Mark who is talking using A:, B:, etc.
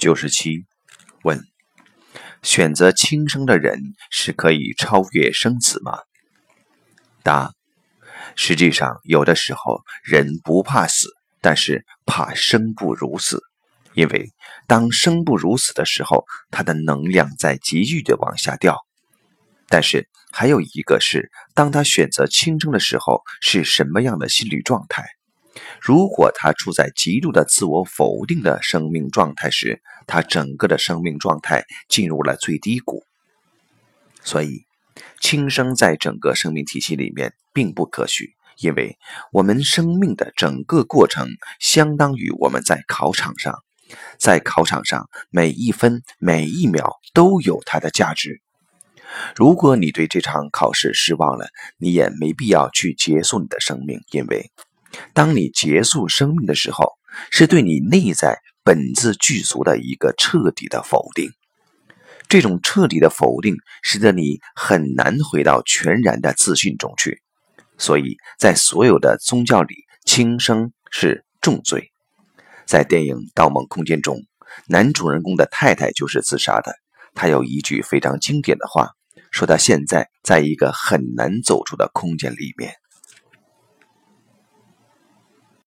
A: 九十七，问：选择轻生的人是可以超越生死吗？答：实际上，有的时候人不怕死，但是怕生不如死。因为当生不如死的时候，他的能量在急剧的往下掉。但是还有一个是，当他选择轻生的时候，是什么样的心理状态？如果他处在极度的自我否定的生命状态时，他整个的生命状态进入了最低谷。所以，轻生在整个生命体系里面并不可取，因为我们生命的整个过程相当于我们在考场上。在考场上，每一分每一秒都有它的价值。如果你对这场考试失望了，你也没必要去结束你的生命，因为当你结束生命的时候，是对你内在本自具足的一个彻底的否定。这种彻底的否定，使得你很难回到全然的自信中去。所以在所有的宗教里，轻生是重罪。在电影《盗梦空间》中，男主人公的太太就是自杀的。他有一句非常经典的话，说他现在在一个很难走出的空间里面。